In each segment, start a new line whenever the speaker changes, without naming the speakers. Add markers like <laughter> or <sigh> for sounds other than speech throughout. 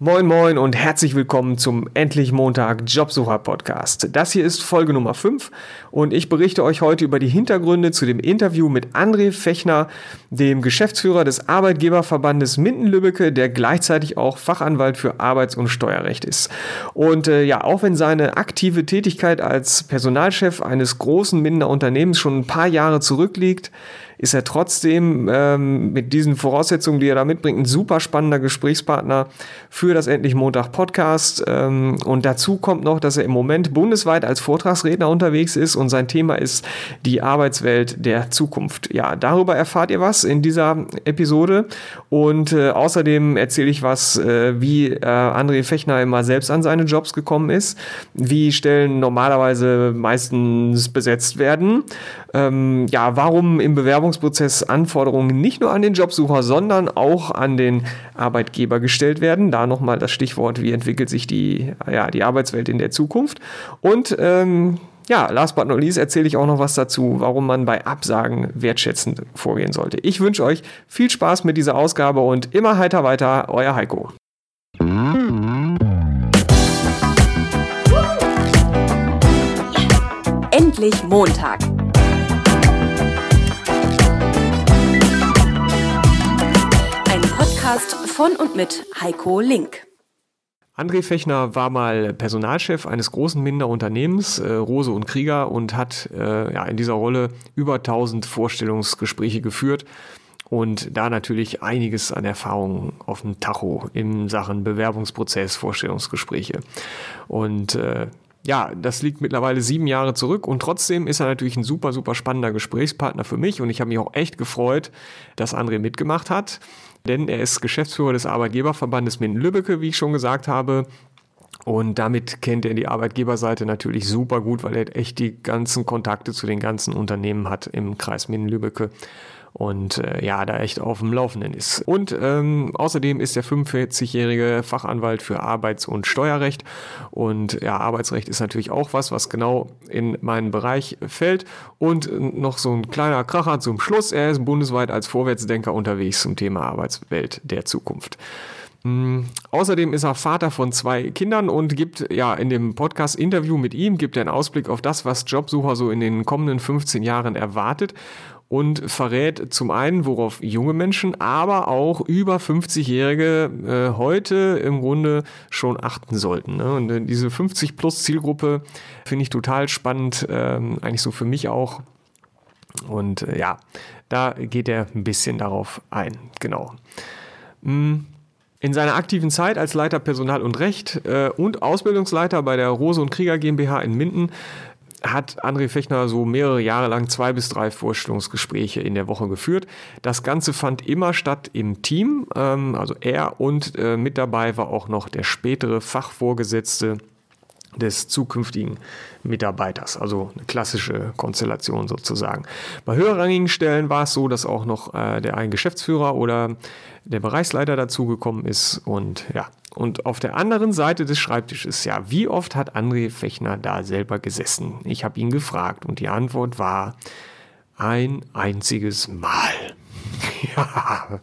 Moin Moin und herzlich willkommen zum Endlich Montag Jobsucher Podcast. Das hier ist Folge Nummer 5 und ich berichte euch heute über die Hintergründe zu dem Interview mit André Fechner, dem Geschäftsführer des Arbeitgeberverbandes Minden-Lübbecke, der gleichzeitig auch Fachanwalt für Arbeits- und Steuerrecht ist. Und äh, ja, auch wenn seine aktive Tätigkeit als Personalchef eines großen Mindener Unternehmens schon ein paar Jahre zurückliegt, ist er trotzdem ähm, mit diesen Voraussetzungen, die er da mitbringt, ein super spannender Gesprächspartner für das Endlich Montag Podcast. Ähm, und dazu kommt noch, dass er im Moment bundesweit als Vortragsredner unterwegs ist und sein Thema ist die Arbeitswelt der Zukunft. Ja, darüber erfahrt ihr was in dieser Episode. Und äh, außerdem erzähle ich was, äh, wie äh, André Fechner immer selbst an seine Jobs gekommen ist, wie Stellen normalerweise meistens besetzt werden, ähm, ja, warum im Bewerbungsprozess Anforderungen nicht nur an den Jobsucher, sondern auch an den Arbeitgeber gestellt werden. Da nochmal das Stichwort, wie entwickelt sich die, ja, die Arbeitswelt in der Zukunft. Und ähm, ja, last but not least erzähle ich auch noch was dazu, warum man bei Absagen wertschätzend vorgehen sollte. Ich wünsche euch viel Spaß mit dieser Ausgabe und immer heiter weiter, euer Heiko.
Endlich Montag. Podcast von und mit Heiko Link.
André Fechner war mal Personalchef eines großen Minderunternehmens, äh, Rose und Krieger, und hat äh, ja, in dieser Rolle über 1000 Vorstellungsgespräche geführt und da natürlich einiges an Erfahrung auf dem Tacho in Sachen Bewerbungsprozess, Vorstellungsgespräche. Und äh, ja, das liegt mittlerweile sieben Jahre zurück und trotzdem ist er natürlich ein super, super spannender Gesprächspartner für mich und ich habe mich auch echt gefreut, dass André mitgemacht hat denn er ist Geschäftsführer des Arbeitgeberverbandes Minden-Lübbecke, wie ich schon gesagt habe. Und damit kennt er die Arbeitgeberseite natürlich super gut, weil er echt die ganzen Kontakte zu den ganzen Unternehmen hat im Kreis Minden-Lübbecke und äh, ja, da echt auf dem Laufenden ist. Und ähm, außerdem ist er 45-jährige Fachanwalt für Arbeits- und Steuerrecht und ja, Arbeitsrecht ist natürlich auch was, was genau in meinen Bereich fällt. Und noch so ein kleiner Kracher zum Schluss, er ist bundesweit als Vorwärtsdenker unterwegs zum Thema Arbeitswelt der Zukunft. Mm, außerdem ist er Vater von zwei Kindern und gibt ja in dem Podcast-Interview mit ihm gibt er einen Ausblick auf das, was Jobsucher so in den kommenden 15 Jahren erwartet und verrät zum einen, worauf junge Menschen, aber auch über 50-Jährige äh, heute im Grunde schon achten sollten. Ne? Und äh, diese 50-plus-Zielgruppe finde ich total spannend, ähm, eigentlich so für mich auch. Und äh, ja, da geht er ein bisschen darauf ein. Genau. Mm. In seiner aktiven Zeit als Leiter Personal und Recht äh, und Ausbildungsleiter bei der Rose und Krieger GmbH in Minden hat André Fechner so mehrere Jahre lang zwei bis drei Vorstellungsgespräche in der Woche geführt. Das Ganze fand immer statt im Team. Ähm, also er und äh, mit dabei war auch noch der spätere Fachvorgesetzte des zukünftigen Mitarbeiters, also eine klassische Konstellation sozusagen. Bei höherrangigen Stellen war es so, dass auch noch äh, der ein Geschäftsführer oder der Bereichsleiter dazugekommen ist und ja, und auf der anderen Seite des Schreibtisches, ja, wie oft hat André Fechner da selber gesessen? Ich habe ihn gefragt und die Antwort war ein einziges Mal. <laughs> ja.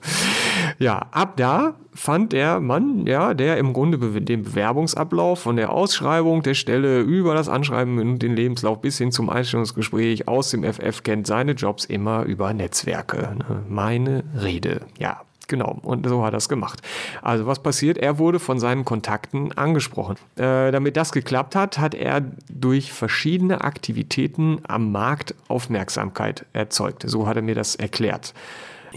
ja, ab da fand der Mann, ja, der im Grunde den Bewerbungsablauf von der Ausschreibung der Stelle über das Anschreiben und den Lebenslauf bis hin zum Einstellungsgespräch aus dem FF kennt seine Jobs immer über Netzwerke. Ne? Meine Rede, ja. Genau, und so hat er es gemacht. Also was passiert? Er wurde von seinen Kontakten angesprochen. Äh, damit das geklappt hat, hat er durch verschiedene Aktivitäten am Markt Aufmerksamkeit erzeugt. So hat er mir das erklärt.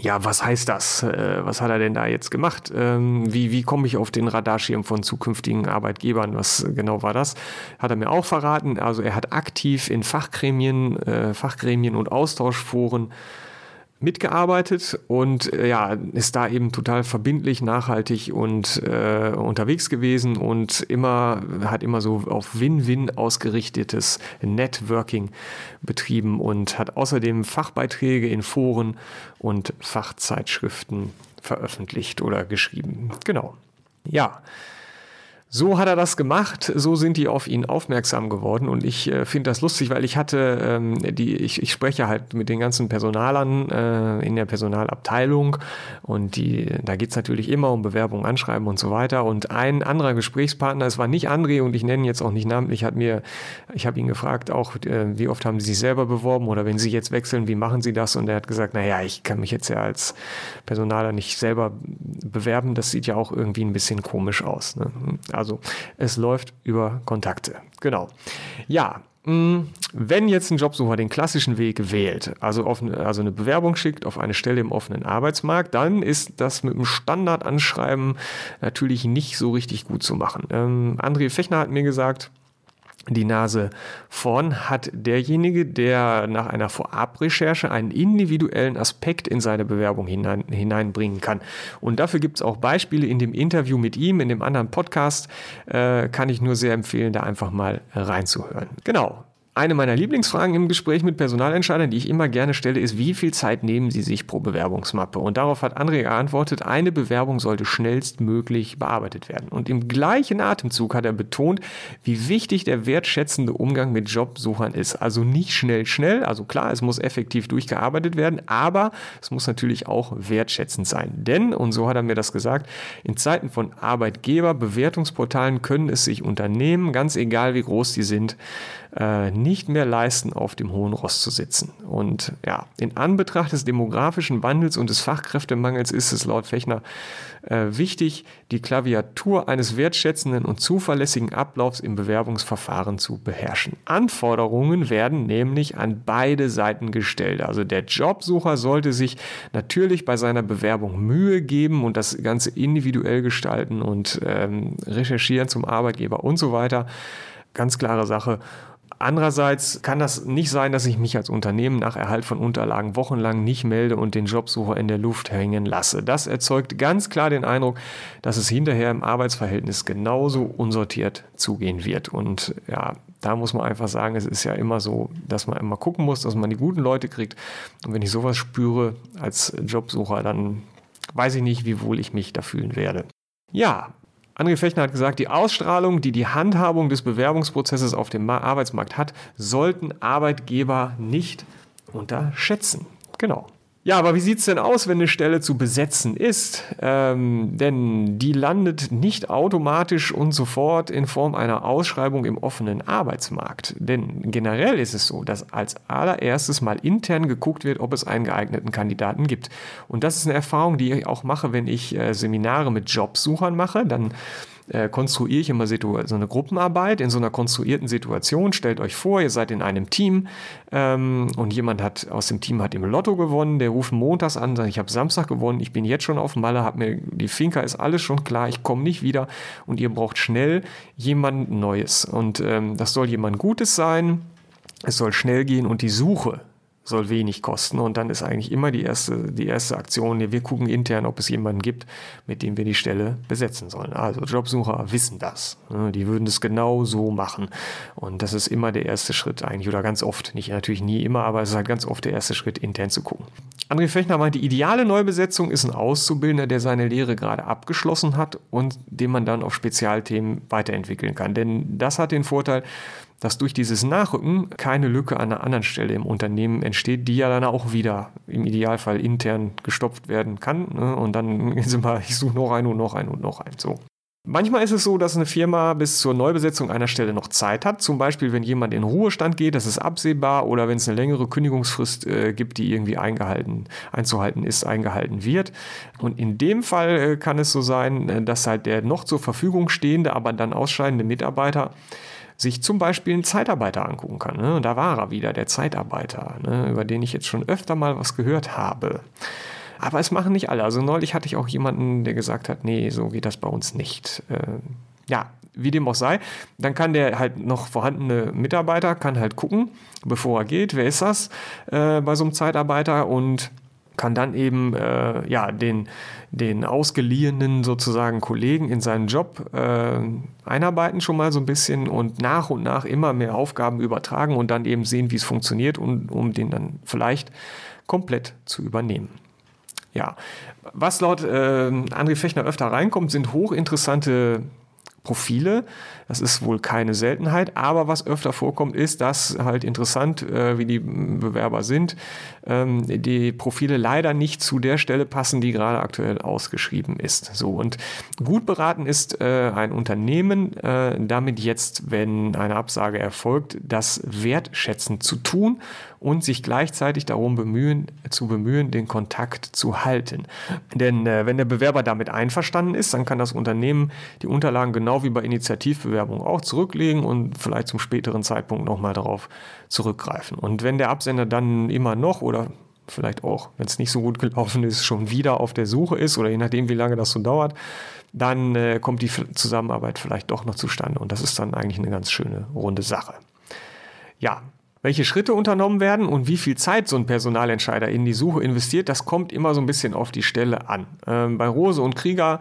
Ja, was heißt das? Äh, was hat er denn da jetzt gemacht? Ähm, wie, wie komme ich auf den Radarschirm von zukünftigen Arbeitgebern? Was genau war das? Hat er mir auch verraten. Also er hat aktiv in Fachgremien, äh, Fachgremien und Austauschforen mitgearbeitet und äh, ja, ist da eben total verbindlich, nachhaltig und äh, unterwegs gewesen und immer, hat immer so auf Win-Win ausgerichtetes Networking betrieben und hat außerdem Fachbeiträge in Foren und Fachzeitschriften veröffentlicht oder geschrieben. Genau. Ja. So hat er das gemacht, so sind die auf ihn aufmerksam geworden und ich äh, finde das lustig, weil ich hatte ähm, die, ich, ich spreche halt mit den ganzen Personalern äh, in der Personalabteilung und die, da geht's natürlich immer um Bewerbung, Anschreiben und so weiter. Und ein anderer Gesprächspartner, es war nicht André und ich nenne ihn jetzt auch nicht namentlich, hat mir, ich habe ihn gefragt, auch äh, wie oft haben Sie sich selber beworben oder wenn Sie jetzt wechseln, wie machen Sie das? Und er hat gesagt, naja, ich kann mich jetzt ja als Personaler nicht selber bewerben, das sieht ja auch irgendwie ein bisschen komisch aus. Ne? Also es läuft über Kontakte. Genau. Ja, mm, wenn jetzt ein Jobsucher den klassischen Weg wählt, also, auf, also eine Bewerbung schickt auf eine Stelle im offenen Arbeitsmarkt, dann ist das mit dem Standardanschreiben natürlich nicht so richtig gut zu machen. Ähm, André Fechner hat mir gesagt, die Nase vorn hat derjenige, der nach einer Vorabrecherche einen individuellen Aspekt in seine Bewerbung hinein, hineinbringen kann. Und dafür gibt es auch Beispiele in dem Interview mit ihm, in dem anderen Podcast, äh, kann ich nur sehr empfehlen, da einfach mal reinzuhören. Genau, eine meiner Lieblingsfragen im Gespräch mit Personalentscheidern, die ich immer gerne stelle, ist, wie viel Zeit nehmen Sie sich pro Bewerbungsmappe? Und darauf hat André geantwortet, eine Bewerbung sollte schnellstmöglich bearbeitet werden. Und im gleichen Atemzug hat er betont, wie wichtig der wertschätzende Umgang mit Jobsuchern ist. Also nicht schnell, schnell. Also klar, es muss effektiv durchgearbeitet werden, aber es muss natürlich auch wertschätzend sein. Denn, und so hat er mir das gesagt, in Zeiten von Arbeitgeberbewertungsportalen können es sich Unternehmen, ganz egal wie groß die sind, äh, nicht mehr leisten, auf dem hohen Ross zu sitzen. Und ja, in Anbetracht des demografischen Wandels und des Fachkräftemangels ist es laut Fechner äh, wichtig, die Klaviatur eines wertschätzenden und zuverlässigen Ablaufs im Bewerbungsverfahren zu beherrschen. Anforderungen werden nämlich an beide Seiten gestellt. Also der Jobsucher sollte sich natürlich bei seiner Bewerbung Mühe geben und das Ganze individuell gestalten und ähm, recherchieren zum Arbeitgeber und so weiter. Ganz klare Sache. Andererseits kann das nicht sein, dass ich mich als Unternehmen nach Erhalt von Unterlagen wochenlang nicht melde und den Jobsucher in der Luft hängen lasse. Das erzeugt ganz klar den Eindruck, dass es hinterher im Arbeitsverhältnis genauso unsortiert zugehen wird. Und ja, da muss man einfach sagen, es ist ja immer so, dass man immer gucken muss, dass man die guten Leute kriegt. Und wenn ich sowas spüre als Jobsucher, dann weiß ich nicht, wie wohl ich mich da fühlen werde. Ja, André Fechner hat gesagt, die Ausstrahlung, die die Handhabung des Bewerbungsprozesses auf dem Arbeitsmarkt hat, sollten Arbeitgeber nicht unterschätzen. Genau. Ja, aber wie sieht es denn aus, wenn eine Stelle zu besetzen ist? Ähm, denn die landet nicht automatisch und sofort in Form einer Ausschreibung im offenen Arbeitsmarkt. Denn generell ist es so, dass als allererstes mal intern geguckt wird, ob es einen geeigneten Kandidaten gibt. Und das ist eine Erfahrung, die ich auch mache, wenn ich äh, Seminare mit Jobsuchern mache. Dann äh, konstruiere ich immer so eine Gruppenarbeit in so einer konstruierten Situation. Stellt euch vor, ihr seid in einem Team ähm, und jemand hat aus dem Team hat im Lotto gewonnen. Der ruft montags an, sagt, ich habe Samstag gewonnen, ich bin jetzt schon auf Malle, hab mir die Finca ist alles schon klar, ich komme nicht wieder und ihr braucht schnell jemand Neues und ähm, das soll jemand Gutes sein. Es soll schnell gehen und die Suche soll wenig kosten. Und dann ist eigentlich immer die erste, die erste Aktion, wir gucken intern, ob es jemanden gibt, mit dem wir die Stelle besetzen sollen. Also Jobsucher wissen das. Ne? Die würden das genau so machen. Und das ist immer der erste Schritt eigentlich, oder ganz oft, nicht natürlich nie immer, aber es ist halt ganz oft der erste Schritt, intern zu gucken. André Fechner meint, die ideale Neubesetzung ist ein Auszubildender, der seine Lehre gerade abgeschlossen hat und den man dann auf Spezialthemen weiterentwickeln kann. Denn das hat den Vorteil, dass durch dieses Nachrücken keine Lücke an einer anderen Stelle im Unternehmen entsteht, die ja dann auch wieder im Idealfall intern gestopft werden kann. Ne? Und dann <laughs> ist immer, ich suche noch einen und noch einen und noch einen. So. Manchmal ist es so, dass eine Firma bis zur Neubesetzung einer Stelle noch Zeit hat. Zum Beispiel, wenn jemand in Ruhestand geht, das ist absehbar, oder wenn es eine längere Kündigungsfrist äh, gibt, die irgendwie eingehalten, einzuhalten ist, eingehalten wird. Und in dem Fall äh, kann es so sein, äh, dass halt der noch zur Verfügung stehende, aber dann ausscheidende Mitarbeiter sich zum Beispiel einen Zeitarbeiter angucken kann. Ne? Da war er wieder, der Zeitarbeiter, ne? über den ich jetzt schon öfter mal was gehört habe. Aber es machen nicht alle. Also neulich hatte ich auch jemanden, der gesagt hat, nee, so geht das bei uns nicht. Äh, ja, wie dem auch sei, dann kann der halt noch vorhandene Mitarbeiter, kann halt gucken, bevor er geht, wer ist das äh, bei so einem Zeitarbeiter und kann dann eben äh, ja, den, den ausgeliehenen sozusagen Kollegen in seinen Job äh, einarbeiten schon mal so ein bisschen und nach und nach immer mehr Aufgaben übertragen und dann eben sehen, wie es funktioniert, und, um den dann vielleicht komplett zu übernehmen. Ja, was laut äh, André Fechner öfter reinkommt, sind hochinteressante Profile. Das ist wohl keine Seltenheit, aber was öfter vorkommt, ist, dass halt interessant, äh, wie die Bewerber sind, ähm, die Profile leider nicht zu der Stelle passen, die gerade aktuell ausgeschrieben ist. So und gut beraten ist äh, ein Unternehmen, äh, damit jetzt, wenn eine Absage erfolgt, das wertschätzend zu tun und sich gleichzeitig darum bemühen, zu bemühen, den Kontakt zu halten. Denn äh, wenn der Bewerber damit einverstanden ist, dann kann das Unternehmen die Unterlagen genau wie bei Initiativbewerbungen auch zurücklegen und vielleicht zum späteren Zeitpunkt nochmal darauf zurückgreifen. Und wenn der Absender dann immer noch oder vielleicht auch, wenn es nicht so gut gelaufen ist, schon wieder auf der Suche ist oder je nachdem, wie lange das so dauert, dann äh, kommt die Zusammenarbeit vielleicht doch noch zustande. Und das ist dann eigentlich eine ganz schöne runde Sache. Ja, welche Schritte unternommen werden und wie viel Zeit so ein Personalentscheider in die Suche investiert, das kommt immer so ein bisschen auf die Stelle an. Ähm, bei Rose und Krieger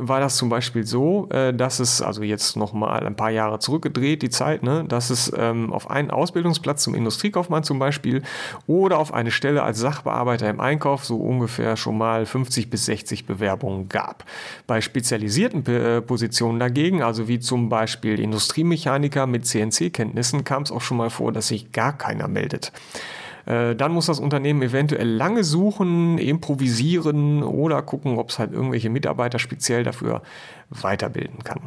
war das zum Beispiel so, äh, dass es, also jetzt nochmal ein paar Jahre zurückgedreht, die Zeit, ne, dass es ähm, auf einen Ausbildungsplatz zum Industriekaufmann zum Beispiel oder auf eine Stelle als Sachbearbeiter im Einkauf so ungefähr schon mal 50 bis 60 Bewerbungen gab. Bei spezialisierten äh, Positionen dagegen, also wie zum Beispiel Industriemechaniker mit CNC-Kenntnissen, kam es auch schon mal vor, dass sich gar keiner meldet. Äh, dann muss das Unternehmen eventuell lange suchen, improvisieren oder gucken, ob es halt irgendwelche Mitarbeiter speziell dafür weiterbilden kann.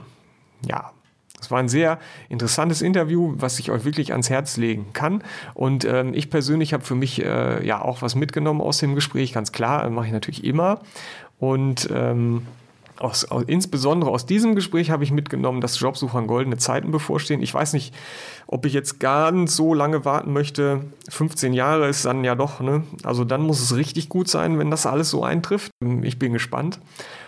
Ja, es war ein sehr interessantes Interview, was ich euch wirklich ans Herz legen kann. Und ähm, ich persönlich habe für mich äh, ja auch was mitgenommen aus dem Gespräch, ganz klar, mache ich natürlich immer. Und ähm, aus, aus, insbesondere aus diesem Gespräch habe ich mitgenommen, dass Jobsuchern goldene Zeiten bevorstehen. Ich weiß nicht, ob ich jetzt ganz so lange warten möchte. 15 Jahre ist dann ja doch, ne? Also dann muss es richtig gut sein, wenn das alles so eintrifft. Ich bin gespannt.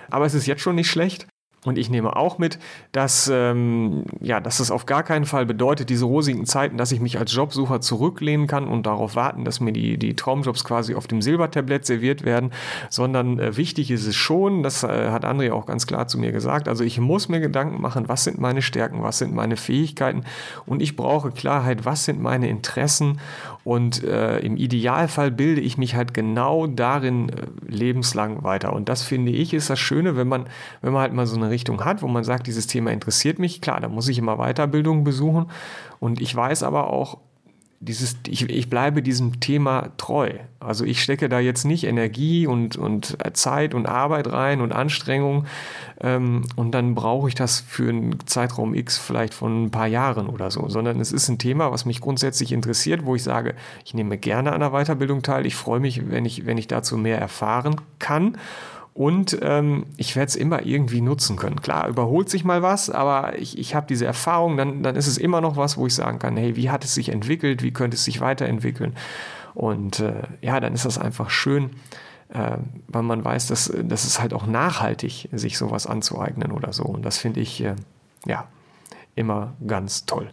Aber es ist jetzt schon nicht schlecht. Und ich nehme auch mit, dass, ähm, ja, dass es auf gar keinen Fall bedeutet, diese rosigen Zeiten, dass ich mich als Jobsucher zurücklehnen kann und darauf warten, dass mir die, die Traumjobs quasi auf dem Silbertablett serviert werden, sondern äh, wichtig ist es schon, das äh, hat André auch ganz klar zu mir gesagt, also ich muss mir Gedanken machen, was sind meine Stärken, was sind meine Fähigkeiten und ich brauche Klarheit, was sind meine Interessen und äh, im Idealfall bilde ich mich halt genau darin äh, lebenslang weiter. Und das finde ich ist das Schöne, wenn man, wenn man halt mal so eine Richtung hat, wo man sagt, dieses Thema interessiert mich, klar, da muss ich immer Weiterbildung besuchen. Und ich weiß aber auch, dieses, ich, ich bleibe diesem Thema treu. Also ich stecke da jetzt nicht Energie und, und Zeit und Arbeit rein und Anstrengung ähm, und dann brauche ich das für einen Zeitraum X vielleicht von ein paar Jahren oder so, sondern es ist ein Thema, was mich grundsätzlich interessiert, wo ich sage, ich nehme gerne an der Weiterbildung teil, ich freue mich, wenn ich, wenn ich dazu mehr erfahren kann und ähm, ich werde es immer irgendwie nutzen können. Klar, überholt sich mal was, aber ich, ich habe diese Erfahrung, dann, dann ist es immer noch was, wo ich sagen kann, hey, wie hat es sich entwickelt, wie könnte es sich weiterentwickeln? Und äh, ja, dann ist das einfach schön, äh, weil man weiß, dass, dass es halt auch nachhaltig, sich sowas anzueignen oder so. Und das finde ich, äh, ja, immer ganz toll.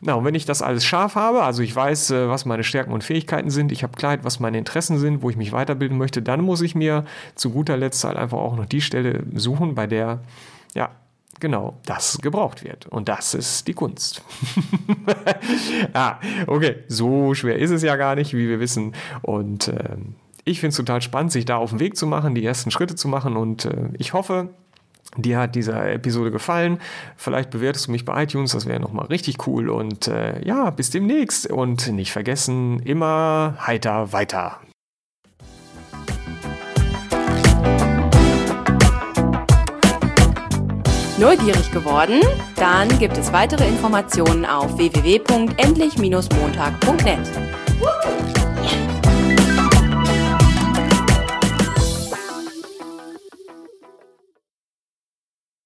Na, und wenn ich das alles scharf habe, also ich weiß, äh, was meine Stärken und Fähigkeiten sind, ich habe Klarheit, was meine Interessen sind, wo ich mich weiterbilden möchte, dann muss ich mir zu guter Letzt halt einfach auch noch die Stelle suchen, bei der, ja, genau das gebraucht wird. Und das ist die Kunst. <laughs> ah, okay, so schwer ist es ja gar nicht, wie wir wissen. Und äh, ich finde es total spannend, sich da auf den Weg zu machen, die ersten Schritte zu machen. Und äh, ich hoffe, Dir hat diese Episode gefallen. Vielleicht bewertest du mich bei iTunes, das wäre nochmal richtig cool. Und äh, ja, bis demnächst. Und nicht vergessen, immer heiter weiter.
Neugierig geworden? Dann gibt es weitere Informationen auf www.endlich-montag.net.